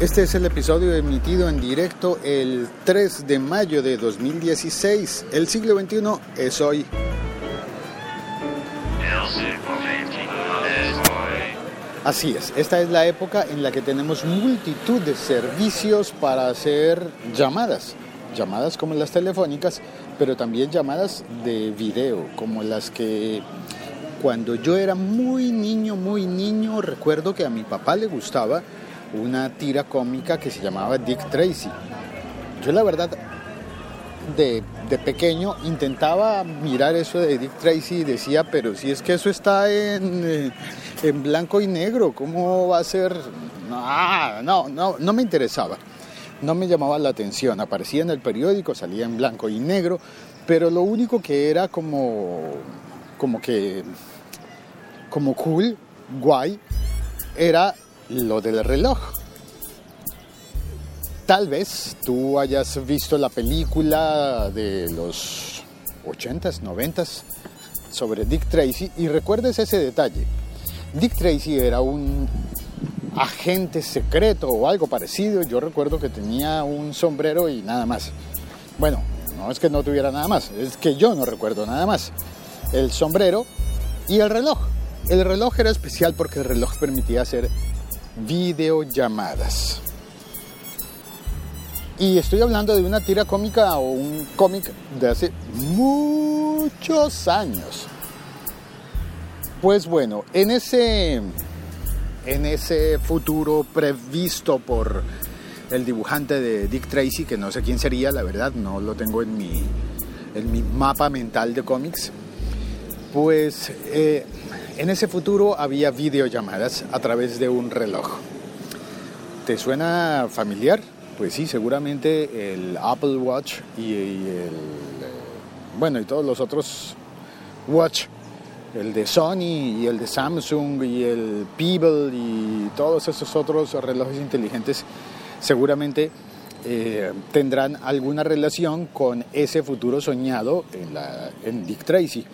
Este es el episodio emitido en directo el 3 de mayo de 2016. El siglo XXI es hoy. Así es, esta es la época en la que tenemos multitud de servicios para hacer llamadas. Llamadas como las telefónicas, pero también llamadas de video, como las que cuando yo era muy niño, muy niño, recuerdo que a mi papá le gustaba una tira cómica que se llamaba Dick Tracy. Yo la verdad, de, de pequeño, intentaba mirar eso de Dick Tracy y decía, pero si es que eso está en, eh, en blanco y negro, ¿cómo va a ser? No, no, no, no me interesaba. No me llamaba la atención. Aparecía en el periódico, salía en blanco y negro, pero lo único que era como, como que, como cool, guay, era lo del reloj. Tal vez tú hayas visto la película de los 80s, 90s sobre Dick Tracy y recuerdes ese detalle. Dick Tracy era un agente secreto o algo parecido. Yo recuerdo que tenía un sombrero y nada más. Bueno, no es que no tuviera nada más, es que yo no recuerdo nada más. El sombrero y el reloj. El reloj era especial porque el reloj permitía hacer videollamadas. Y estoy hablando de una tira cómica o un cómic de hace muchos años. Pues bueno, en ese, en ese futuro previsto por el dibujante de Dick Tracy, que no sé quién sería, la verdad, no lo tengo en mi, en mi mapa mental de cómics, pues eh, en ese futuro había videollamadas a través de un reloj. ¿Te suena familiar? Pues sí, seguramente el Apple Watch y, el, eh, bueno, y todos los otros Watch el de Sony y el de Samsung y el Pebble y todos esos otros relojes inteligentes seguramente eh, tendrán alguna relación con ese futuro soñado en Dick Tracy.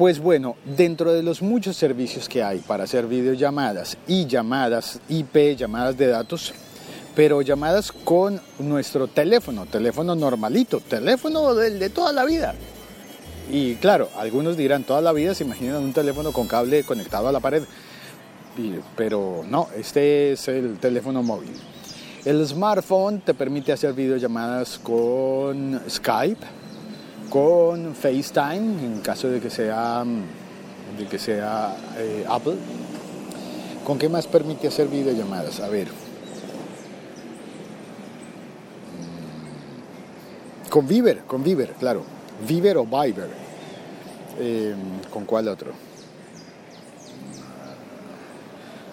Pues bueno, dentro de los muchos servicios que hay para hacer videollamadas y llamadas IP, llamadas de datos, pero llamadas con nuestro teléfono, teléfono normalito, teléfono del de toda la vida, y claro, algunos dirán, toda la vida se imaginan un teléfono con cable conectado a la pared, pero no, este es el teléfono móvil. El smartphone te permite hacer videollamadas con Skype, con FaceTime, en caso de que sea, de que sea eh, Apple. ¿Con qué más permite hacer videollamadas? A ver. Mm, con Viber, con Viber, claro. Viber o Viber. Eh, ¿Con cuál otro?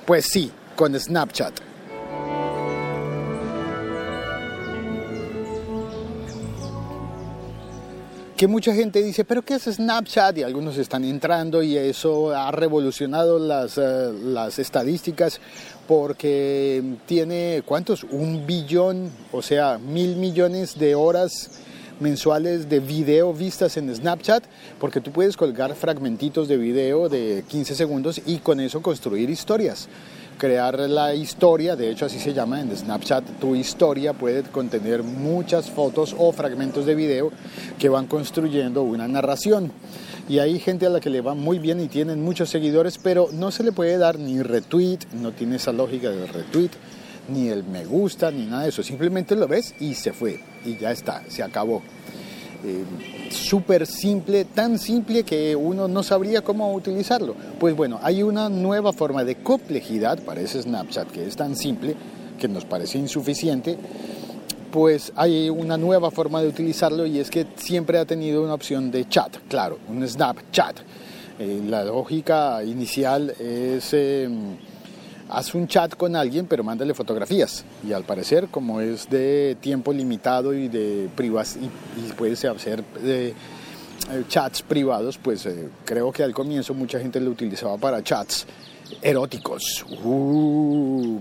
Pues sí, con Snapchat. Que mucha gente dice, pero ¿qué es Snapchat? Y algunos están entrando y eso ha revolucionado las, uh, las estadísticas porque tiene, ¿cuántos? Un billón, o sea, mil millones de horas mensuales de video vistas en Snapchat, porque tú puedes colgar fragmentitos de video de 15 segundos y con eso construir historias. Crear la historia, de hecho así se llama en Snapchat, tu historia puede contener muchas fotos o fragmentos de video que van construyendo una narración. Y hay gente a la que le va muy bien y tienen muchos seguidores, pero no se le puede dar ni retweet, no tiene esa lógica del retweet, ni el me gusta, ni nada de eso. Simplemente lo ves y se fue, y ya está, se acabó. Eh, súper simple, tan simple que uno no sabría cómo utilizarlo. Pues bueno, hay una nueva forma de complejidad para ese Snapchat que es tan simple que nos parece insuficiente. Pues hay una nueva forma de utilizarlo y es que siempre ha tenido una opción de chat, claro, un Snapchat. Eh, la lógica inicial es... Em, haz un chat con alguien, pero mándale fotografías. Y al parecer, como es de tiempo limitado y de privas y, puede hacer de, eh, chats privados, pues eh, creo que al comienzo mucha gente lo utilizaba para chats eróticos. Uh.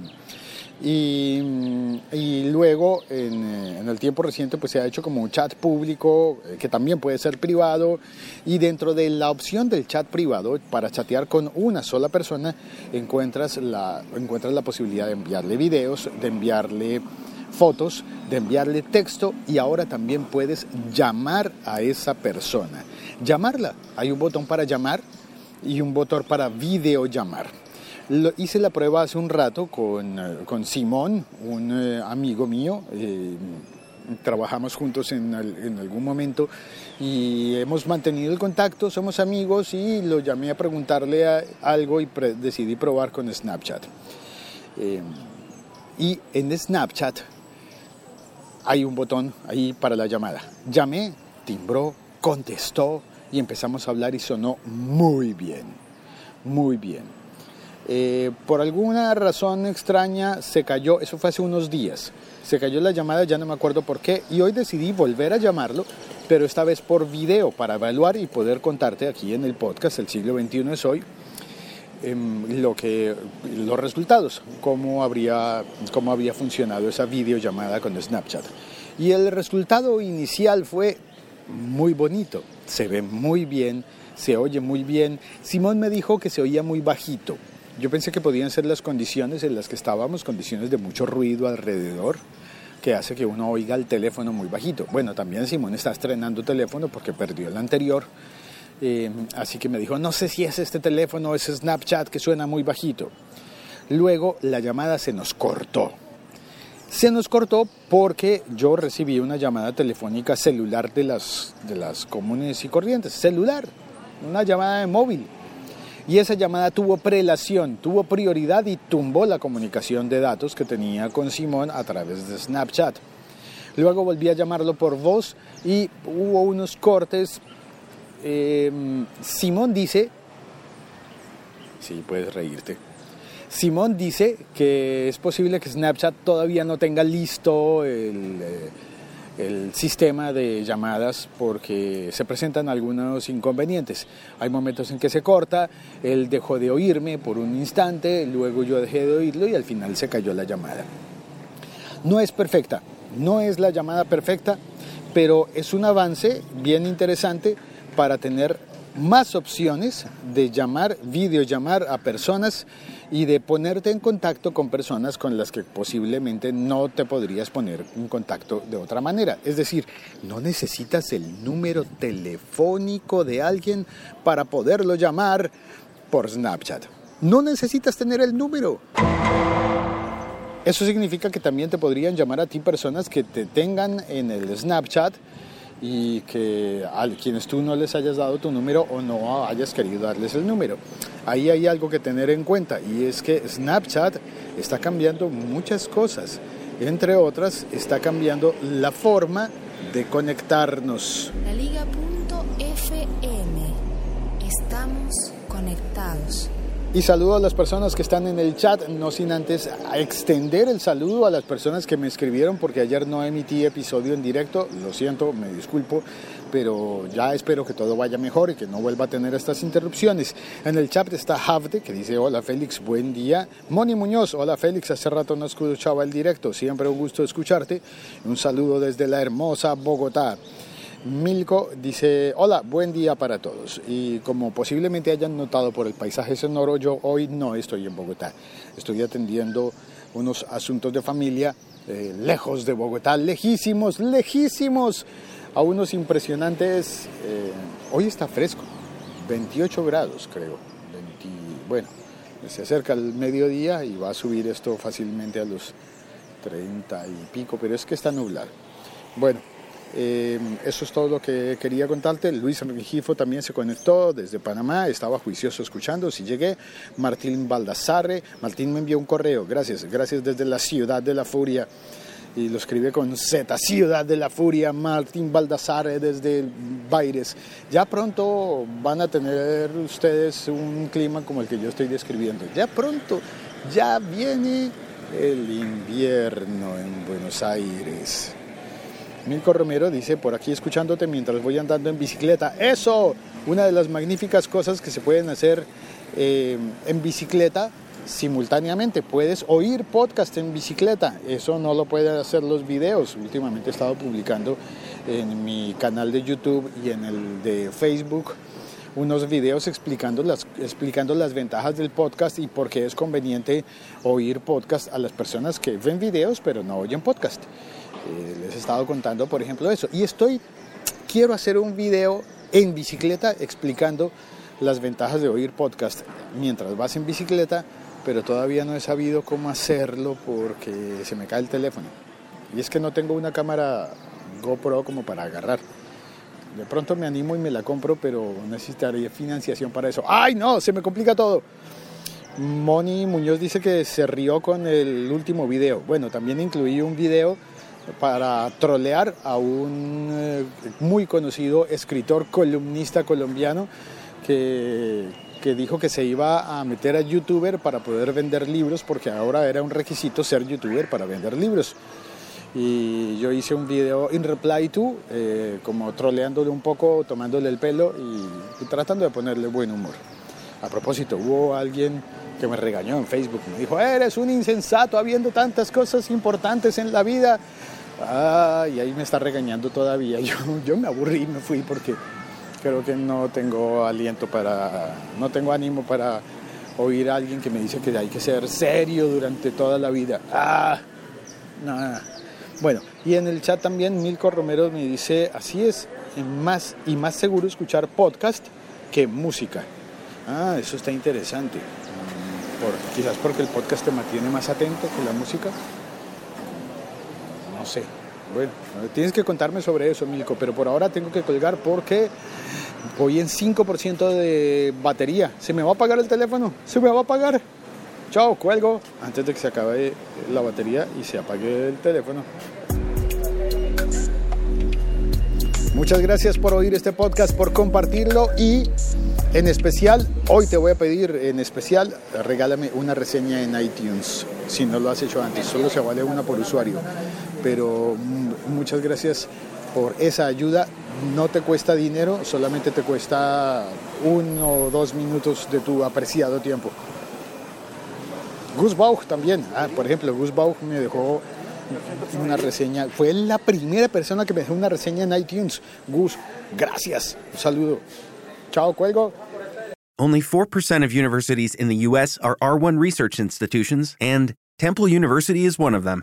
Y, luego eh, en, el tiempo reciente pues se ha hecho como un chat público eh, que también puede ser privado. Y dentro de la opción del chat privado para chatear con una sola persona encuentras la, encuentras la posibilidad de enviarle videos, de enviarle fotos, de enviarle texto. Y ahora también puedes llamar a esa persona. Llamarla, hay un botón para llamar y un botón para videollamar hice la prueba hace un rato con, eh, con Simón, un eh, amigo mío. Eh, trabajamos juntos en, en, algún momento y hemos mantenido el contacto, somos amigos y lo llamé a preguntarle algo y decidí probar con Snapchat. y en Snapchat hay un botón ahí para la llamada. Llamé, timbró, contestó y empezamos a hablar y sonó muy bien, muy bien. Eh, por alguna razón extraña se cayó, eso fue hace unos días, se cayó la llamada, ya no me acuerdo por qué, y hoy decidí volver a llamarlo, pero esta vez por video, para evaluar y poder contarte aquí en el podcast El siglo XXI es hoy, em, lo que, los resultados, cómo, habría, cómo había funcionado esa videollamada con Snapchat. Y el resultado inicial fue muy bonito, se ve muy bien, se oye muy bien. Simón me dijo que se oía muy bajito, yo pensé que podían ser las condiciones en las que estábamos, condiciones de mucho ruido alrededor, que hace que uno oiga el teléfono muy bajito. Bueno, también Simón está estrenando teléfono porque perdió el anterior. Eh, así que me dijo, no sé si es este teléfono es Snapchat que suena muy bajito. Luego la llamada se nos cortó. Se nos cortó porque yo recibí una llamada telefónica celular de las, de las comunes y corrientes. Celular, una llamada de móvil y esa llamada tuvo prelación, tuvo prioridad y tumbó la comunicación de datos que tenía con Simón a través de Snapchat. Luego volví a llamarlo por voz y hubo unos cortes. Em, Simón dice, sí, puedes reírte. Simón dice que es posible que Snapchat todavía no tenga listo el... Eh, el sistema de llamadas porque se presentan algunos inconvenientes. Hay momentos en que se corta, él dejó de oírme por un instante, luego yo dejé de oírlo y al final se cayó la llamada. No es perfecta, no es la llamada perfecta, pero es un avance bien interesante para tener más opciones de llamar, videollamar a personas y de ponerte en contacto con personas con las que posiblemente no te podrías poner en contacto de otra manera. Es decir, no necesitas el número telefónico de alguien para poderlo llamar por Snapchat. No necesitas tener el número. Eso significa que también te podrían llamar a ti personas que te tengan en el Snapchat y que a quienes tú no les hayas dado tu número o no hayas querido darles el número. Ahí hay algo que tener en cuenta y es que Snapchat está cambiando muchas cosas. Entre otras, está cambiando la forma de conectarnos. La Liga.fm. Estamos conectados. Y saludo a las personas que están en el chat, no sin antes extender el saludo a las personas que me escribieron porque ayer no emití episodio en directo, lo siento, me disculpo, pero ya espero que todo vaya mejor y que no vuelva a tener estas interrupciones. En el chat está Havde que dice hola Félix, buen día. Moni Muñoz, hola Félix, hace rato no escuchaba el directo, siempre un gusto escucharte. Un saludo desde la hermosa Bogotá. Milko dice, hola, buen día para todos. Y como posiblemente hayan notado por el paisaje sonoro, yo hoy no estoy en Bogotá. Estoy atendiendo unos asuntos de familia eh, lejos de Bogotá, lejísimos, lejísimos, a unos impresionantes... Eh, hoy está fresco, 28 grados creo. bueno, se acerca el mediodía y va a subir esto fácilmente a los 30 y pico, pero es que está nublado. Bueno, eh, eso es todo lo que quería contarte. Luis Rengifo también se conectó desde Panamá, estaba juicioso escuchando. Si llegué, Martín Baldassarre, Martín me envió un correo, gracias, gracias desde la ciudad de la furia. Y lo escribe con Z, Ciudad de la Furia, Martín Baldassarre desde Baires. Ya pronto van a tener ustedes un clima como el que yo estoy describiendo. Ya pronto, ya viene el invierno en Buenos Aires. Milko Romero dice, por aquí escuchándote mientras voy andando en bicicleta. Eso, una de las magníficas cosas que se pueden hacer eh, en bicicleta simultáneamente. Puedes oír podcast en bicicleta. Eso no lo pueden hacer los videos. Últimamente he estado publicando en mi canal de YouTube y en el de Facebook unos videos explicando las, explicando las ventajas del podcast y por qué es conveniente oír podcast a las personas que ven videos pero no oyen podcast. Eh, les he estado contando, por ejemplo, eso. Y estoy, quiero hacer un video en bicicleta explicando las ventajas de oír podcast mientras vas en bicicleta, pero todavía no he sabido cómo hacerlo porque se me cae el teléfono. Y es que no tengo una cámara GoPro como para agarrar. De pronto me animo y me la compro, pero necesitaría financiación para eso. ¡Ay, no! Se me complica todo. Moni Muñoz dice que se rió con el último video. Bueno, también incluí un video para trolear a un eh, muy conocido escritor columnista colombiano que, que, dijo que se iba a meter a youtuber para poder vender libros porque ahora era un requisito ser youtuber para vender libros. Y yo hice un video in reply to, eh, como troleándole un poco, tomándole el pelo y, y tratando de ponerle buen humor. A propósito, hubo alguien que me regañó en Facebook, me dijo, eres un insensato habiendo tantas cosas importantes en la vida Ah, y ahí me está regañando todavía. Yo, yo me aburrí y me fui porque creo que no tengo aliento para, no tengo ánimo para oír a alguien que me dice que hay que ser serio durante toda la vida. Ah, nada. Bueno, y en el chat también Milko Romero me dice, así es, más y más seguro escuchar podcast que música. Ah, eso está interesante. Mm, quizás porque el podcast te mantiene más atento que la música sé. Bueno, tienes que contarme sobre eso, Milko, pero por ahora tengo que colgar porque voy en 5% de batería. ¿Se me va a apagar el teléfono? ¿Se me va a apagar? Chao, cuelgo antes de que se acabe la batería y se apague el teléfono. Muchas gracias por oír este podcast, por compartirlo y en especial, hoy te voy a pedir, en especial, regálame una reseña en iTunes, si no lo has hecho antes, solo se vale una por usuario. Pero muchas gracias por esa ayuda, no te cuesta dinero, solamente te cuesta uno o dos minutos de tu apreciado tiempo. Gus Bauch también, ah, por ejemplo, Gus Bauch me dejó una reseña. Fue la primera persona que me dejó una reseña en iTunes. Gus, gracias. Un saludo. Chao, cuelgo. Only 4% of universities in the U.S. are R1 research institutions, and Temple University is one of them.